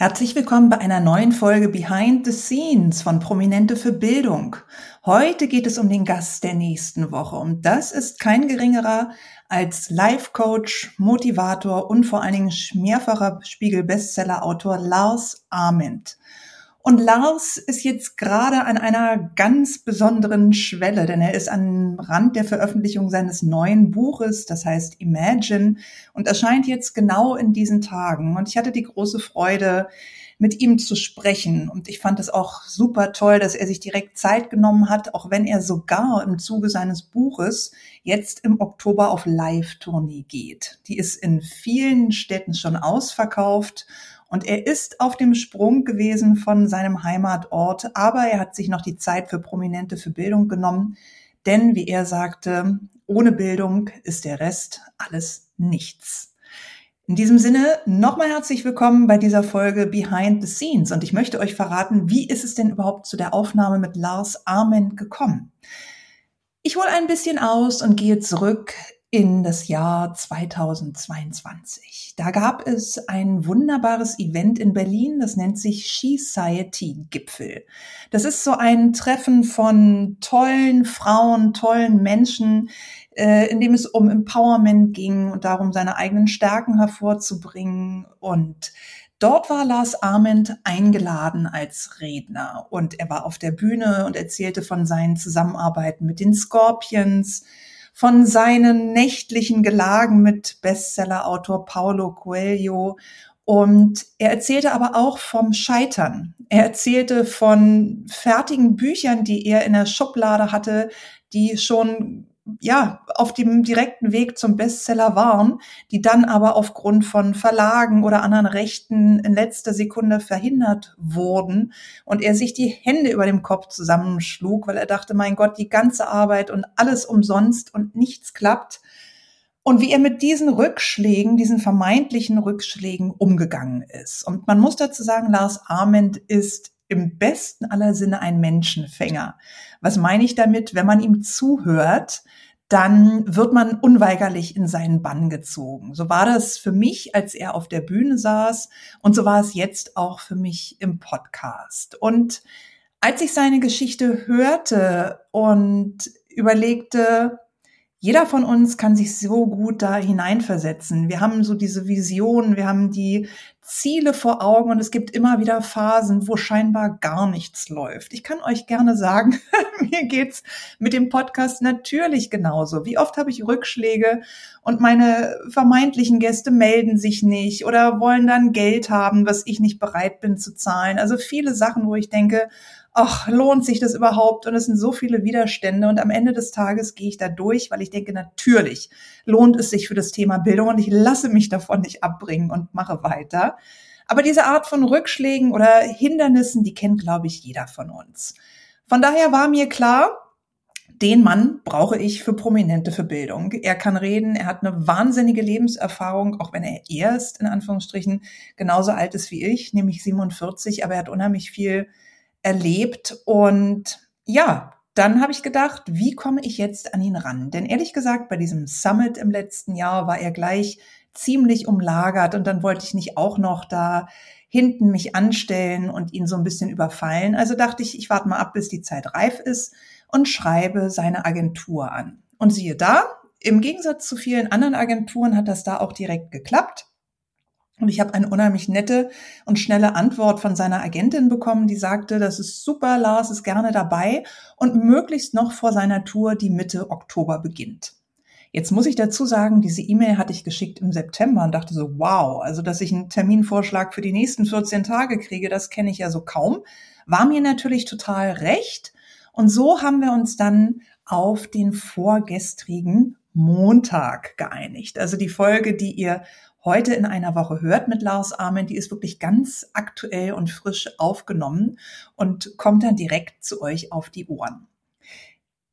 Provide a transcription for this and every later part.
Herzlich willkommen bei einer neuen Folge Behind the Scenes von Prominente für Bildung. Heute geht es um den Gast der nächsten Woche und das ist kein geringerer als Life Coach, Motivator und vor allen Dingen mehrfacher Spiegel-Bestseller-Autor Lars Ament. Und Lars ist jetzt gerade an einer ganz besonderen Schwelle, denn er ist am Rand der Veröffentlichung seines neuen Buches, das heißt Imagine, und erscheint jetzt genau in diesen Tagen. Und ich hatte die große Freude, mit ihm zu sprechen. Und ich fand es auch super toll, dass er sich direkt Zeit genommen hat, auch wenn er sogar im Zuge seines Buches jetzt im Oktober auf Live-Tournee geht. Die ist in vielen Städten schon ausverkauft und er ist auf dem Sprung gewesen von seinem Heimatort, aber er hat sich noch die Zeit für Prominente für Bildung genommen. Denn, wie er sagte, ohne Bildung ist der Rest alles nichts. In diesem Sinne nochmal herzlich willkommen bei dieser Folge Behind the Scenes und ich möchte euch verraten, wie ist es denn überhaupt zu der Aufnahme mit Lars Arment gekommen? Ich hole ein bisschen aus und gehe zurück in das Jahr 2022. Da gab es ein wunderbares Event in Berlin, das nennt sich She-Society Gipfel. Das ist so ein Treffen von tollen Frauen, tollen Menschen, äh, in dem es um Empowerment ging und darum, seine eigenen Stärken hervorzubringen und Dort war Lars Arment eingeladen als Redner und er war auf der Bühne und erzählte von seinen Zusammenarbeiten mit den Scorpions, von seinen nächtlichen Gelagen mit Bestsellerautor Paulo Coelho. Und er erzählte aber auch vom Scheitern. Er erzählte von fertigen Büchern, die er in der Schublade hatte, die schon ja, auf dem direkten Weg zum Bestseller waren, die dann aber aufgrund von Verlagen oder anderen Rechten in letzter Sekunde verhindert wurden und er sich die Hände über dem Kopf zusammenschlug, weil er dachte, mein Gott, die ganze Arbeit und alles umsonst und nichts klappt. Und wie er mit diesen Rückschlägen, diesen vermeintlichen Rückschlägen umgegangen ist. Und man muss dazu sagen, Lars Arment ist im besten aller Sinne ein Menschenfänger. Was meine ich damit? Wenn man ihm zuhört, dann wird man unweigerlich in seinen Bann gezogen. So war das für mich, als er auf der Bühne saß und so war es jetzt auch für mich im Podcast. Und als ich seine Geschichte hörte und überlegte, jeder von uns kann sich so gut da hineinversetzen. Wir haben so diese Vision, wir haben die Ziele vor Augen und es gibt immer wieder Phasen, wo scheinbar gar nichts läuft. Ich kann euch gerne sagen, mir geht's mit dem Podcast natürlich genauso. Wie oft habe ich Rückschläge und meine vermeintlichen Gäste melden sich nicht oder wollen dann Geld haben, was ich nicht bereit bin zu zahlen. Also viele Sachen, wo ich denke, ach, lohnt sich das überhaupt? Und es sind so viele Widerstände. Und am Ende des Tages gehe ich da durch, weil ich denke, natürlich lohnt es sich für das Thema Bildung und ich lasse mich davon nicht abbringen und mache weiter. Aber diese Art von Rückschlägen oder Hindernissen, die kennt, glaube ich, jeder von uns. Von daher war mir klar, den Mann brauche ich für Prominente für Bildung. Er kann reden, er hat eine wahnsinnige Lebenserfahrung, auch wenn er erst in Anführungsstrichen genauso alt ist wie ich, nämlich 47, aber er hat unheimlich viel erlebt. Und ja, dann habe ich gedacht, wie komme ich jetzt an ihn ran? Denn ehrlich gesagt, bei diesem Summit im letzten Jahr war er gleich ziemlich umlagert und dann wollte ich nicht auch noch da hinten mich anstellen und ihn so ein bisschen überfallen. Also dachte ich, ich warte mal ab, bis die Zeit reif ist und schreibe seine Agentur an. Und siehe da, im Gegensatz zu vielen anderen Agenturen hat das da auch direkt geklappt. Und ich habe eine unheimlich nette und schnelle Antwort von seiner Agentin bekommen, die sagte, das ist super, Lars ist gerne dabei und möglichst noch vor seiner Tour, die Mitte Oktober beginnt. Jetzt muss ich dazu sagen, diese E-Mail hatte ich geschickt im September und dachte so, wow, also dass ich einen Terminvorschlag für die nächsten 14 Tage kriege, das kenne ich ja so kaum. War mir natürlich total recht. Und so haben wir uns dann auf den vorgestrigen Montag geeinigt. Also die Folge, die ihr heute in einer Woche hört mit Lars Armen, die ist wirklich ganz aktuell und frisch aufgenommen und kommt dann direkt zu euch auf die Ohren.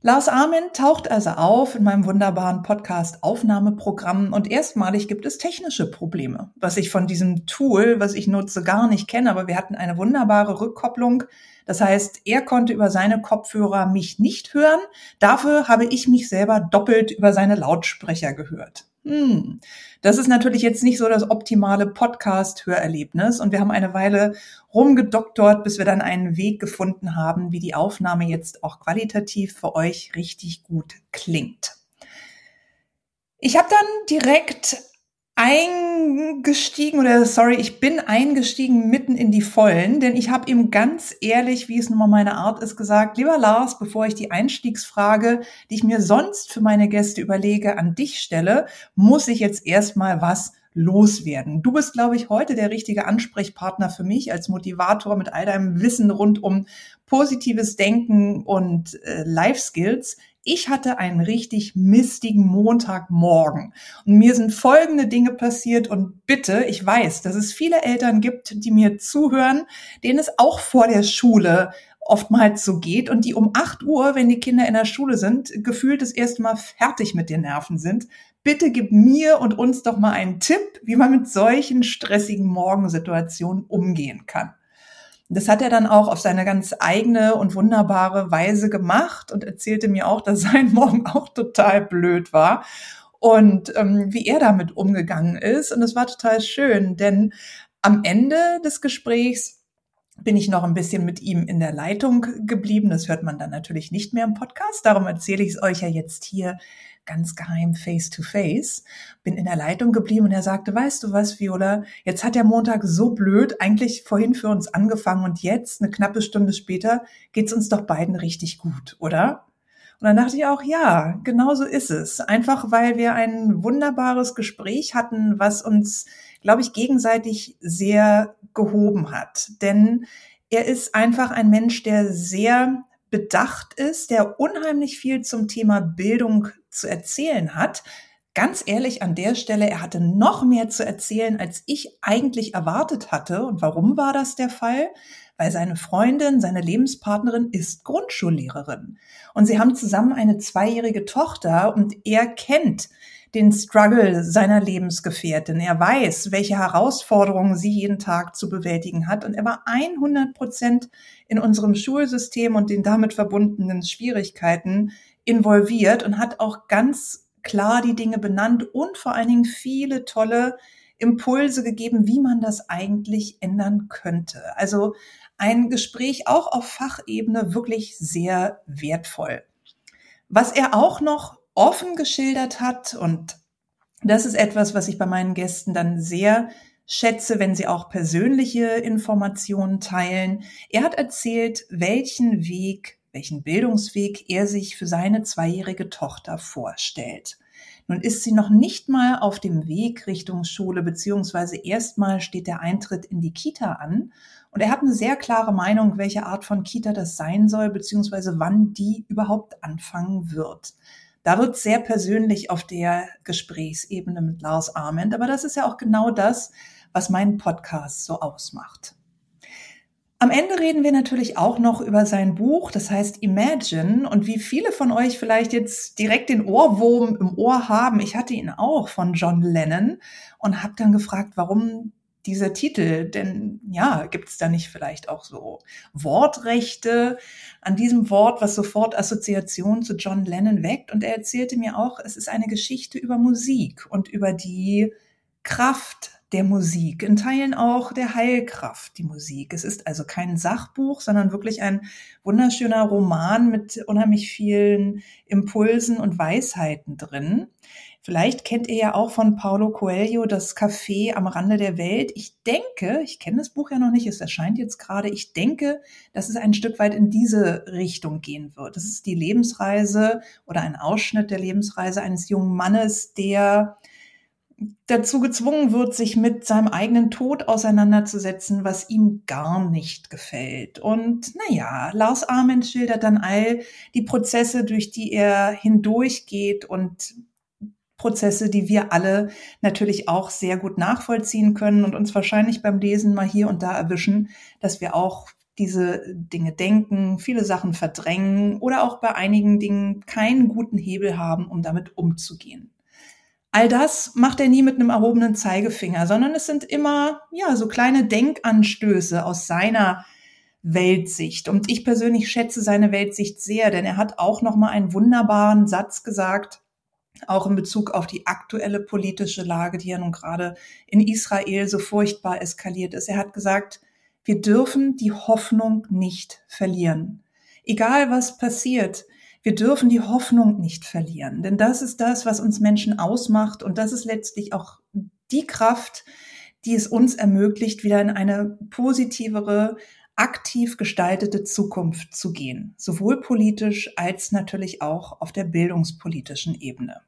Lars Armin taucht also auf in meinem wunderbaren Podcast Aufnahmeprogramm und erstmalig gibt es technische Probleme, was ich von diesem Tool, was ich nutze, gar nicht kenne, aber wir hatten eine wunderbare Rückkopplung. Das heißt, er konnte über seine Kopfhörer mich nicht hören, dafür habe ich mich selber doppelt über seine Lautsprecher gehört. Hm. Das ist natürlich jetzt nicht so das optimale Podcast-Hörerlebnis und wir haben eine Weile rumgedoktort, bis wir dann einen Weg gefunden haben, wie die Aufnahme jetzt auch qualitativ für euch richtig gut klingt. Ich habe dann direkt eingestiegen oder sorry, ich bin eingestiegen mitten in die Vollen, denn ich habe ihm ganz ehrlich, wie es nun mal meine Art ist, gesagt, lieber Lars, bevor ich die Einstiegsfrage, die ich mir sonst für meine Gäste überlege, an dich stelle, muss ich jetzt erstmal was loswerden. Du bist, glaube ich, heute der richtige Ansprechpartner für mich als Motivator mit all deinem Wissen rund um positives Denken und äh, Life Skills. Ich hatte einen richtig mistigen Montagmorgen und mir sind folgende Dinge passiert und bitte, ich weiß, dass es viele Eltern gibt, die mir zuhören, denen es auch vor der Schule oftmals so geht und die um 8 Uhr, wenn die Kinder in der Schule sind, gefühlt das erste Mal fertig mit den Nerven sind. Bitte gib mir und uns doch mal einen Tipp, wie man mit solchen stressigen Morgensituationen umgehen kann. Das hat er dann auch auf seine ganz eigene und wunderbare Weise gemacht und erzählte mir auch, dass sein Morgen auch total blöd war und ähm, wie er damit umgegangen ist. Und es war total schön, denn am Ende des Gesprächs bin ich noch ein bisschen mit ihm in der Leitung geblieben. Das hört man dann natürlich nicht mehr im Podcast. Darum erzähle ich es euch ja jetzt hier ganz geheim face to face, bin in der Leitung geblieben und er sagte, weißt du was, Viola, jetzt hat der Montag so blöd eigentlich vorhin für uns angefangen und jetzt, eine knappe Stunde später, geht's uns doch beiden richtig gut, oder? Und dann dachte ich auch, ja, genau so ist es. Einfach weil wir ein wunderbares Gespräch hatten, was uns, glaube ich, gegenseitig sehr gehoben hat. Denn er ist einfach ein Mensch, der sehr bedacht ist, der unheimlich viel zum Thema Bildung zu erzählen hat. Ganz ehrlich an der Stelle, er hatte noch mehr zu erzählen, als ich eigentlich erwartet hatte. Und warum war das der Fall? Weil seine Freundin, seine Lebenspartnerin ist Grundschullehrerin. Und sie haben zusammen eine zweijährige Tochter und er kennt den Struggle seiner Lebensgefährtin. Er weiß, welche Herausforderungen sie jeden Tag zu bewältigen hat. Und er war 100 Prozent in unserem Schulsystem und den damit verbundenen Schwierigkeiten involviert und hat auch ganz klar die Dinge benannt und vor allen Dingen viele tolle Impulse gegeben, wie man das eigentlich ändern könnte. Also ein Gespräch auch auf Fachebene wirklich sehr wertvoll. Was er auch noch offen geschildert hat und das ist etwas, was ich bei meinen Gästen dann sehr schätze, wenn sie auch persönliche Informationen teilen. Er hat erzählt, welchen Weg welchen Bildungsweg er sich für seine zweijährige Tochter vorstellt. Nun ist sie noch nicht mal auf dem Weg Richtung Schule, beziehungsweise erstmal steht der Eintritt in die Kita an. Und er hat eine sehr klare Meinung, welche Art von Kita das sein soll, beziehungsweise wann die überhaupt anfangen wird. Da wird sehr persönlich auf der Gesprächsebene mit Lars Arment, aber das ist ja auch genau das, was meinen Podcast so ausmacht. Am Ende reden wir natürlich auch noch über sein Buch, das heißt Imagine. Und wie viele von euch vielleicht jetzt direkt den Ohrwurm im Ohr haben, ich hatte ihn auch von John Lennon und habe dann gefragt, warum dieser Titel? Denn ja, gibt es da nicht vielleicht auch so Wortrechte an diesem Wort, was sofort Assoziationen zu John Lennon weckt? Und er erzählte mir auch, es ist eine Geschichte über Musik und über die Kraft der Musik, in Teilen auch der Heilkraft, die Musik. Es ist also kein Sachbuch, sondern wirklich ein wunderschöner Roman mit unheimlich vielen Impulsen und Weisheiten drin. Vielleicht kennt ihr ja auch von Paulo Coelho das Café am Rande der Welt. Ich denke, ich kenne das Buch ja noch nicht, es erscheint jetzt gerade, ich denke, dass es ein Stück weit in diese Richtung gehen wird. Das ist die Lebensreise oder ein Ausschnitt der Lebensreise eines jungen Mannes, der dazu gezwungen wird, sich mit seinem eigenen Tod auseinanderzusetzen, was ihm gar nicht gefällt. Und naja, Lars Arment schildert dann all die Prozesse, durch die er hindurchgeht und Prozesse, die wir alle natürlich auch sehr gut nachvollziehen können und uns wahrscheinlich beim Lesen mal hier und da erwischen, dass wir auch diese Dinge denken, viele Sachen verdrängen oder auch bei einigen Dingen keinen guten Hebel haben, um damit umzugehen. All das macht er nie mit einem erhobenen Zeigefinger, sondern es sind immer, ja, so kleine Denkanstöße aus seiner Weltsicht. Und ich persönlich schätze seine Weltsicht sehr, denn er hat auch noch mal einen wunderbaren Satz gesagt, auch in Bezug auf die aktuelle politische Lage, die ja nun gerade in Israel so furchtbar eskaliert ist. Er hat gesagt, wir dürfen die Hoffnung nicht verlieren. Egal was passiert, wir dürfen die Hoffnung nicht verlieren, denn das ist das, was uns Menschen ausmacht und das ist letztlich auch die Kraft, die es uns ermöglicht, wieder in eine positivere, aktiv gestaltete Zukunft zu gehen, sowohl politisch als natürlich auch auf der bildungspolitischen Ebene.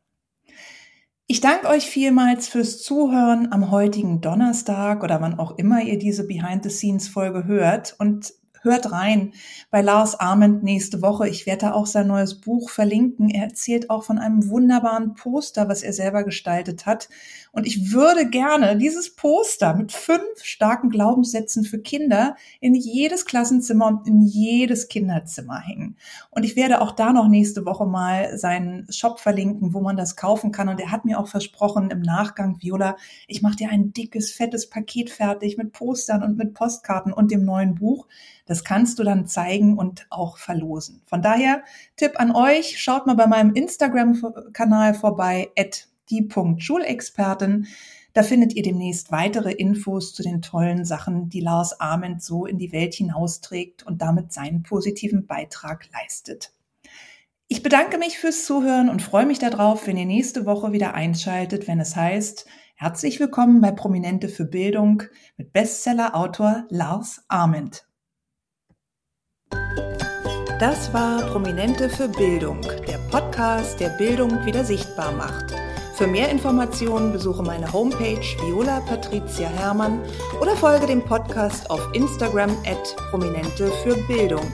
Ich danke euch vielmals fürs Zuhören am heutigen Donnerstag oder wann auch immer ihr diese Behind-the-Scenes-Folge hört und hört rein bei Lars Arment nächste Woche. Ich werde da auch sein neues Buch verlinken. Er erzählt auch von einem wunderbaren Poster, was er selber gestaltet hat. Und ich würde gerne dieses Poster mit fünf starken Glaubenssätzen für Kinder in jedes Klassenzimmer und in jedes Kinderzimmer hängen. Und ich werde auch da noch nächste Woche mal seinen Shop verlinken, wo man das kaufen kann. Und er hat mir auch versprochen im Nachgang, Viola, ich mache dir ein dickes, fettes Paket fertig mit Postern und mit Postkarten und dem neuen Buch. Das kannst du dann zeigen und auch verlosen. Von daher, Tipp an euch, schaut mal bei meinem Instagram-Kanal vorbei, at die.schulexpertin. Da findet ihr demnächst weitere Infos zu den tollen Sachen, die Lars Ament so in die Welt hinausträgt und damit seinen positiven Beitrag leistet. Ich bedanke mich fürs Zuhören und freue mich darauf, wenn ihr nächste Woche wieder einschaltet, wenn es heißt, herzlich willkommen bei Prominente für Bildung mit Bestseller-Autor Lars Ament. Das war Prominente für Bildung, der Podcast, der Bildung wieder sichtbar macht. Für mehr Informationen besuche meine Homepage Viola Patricia Hermann oder folge dem Podcast auf Instagram at Prominente für Bildung.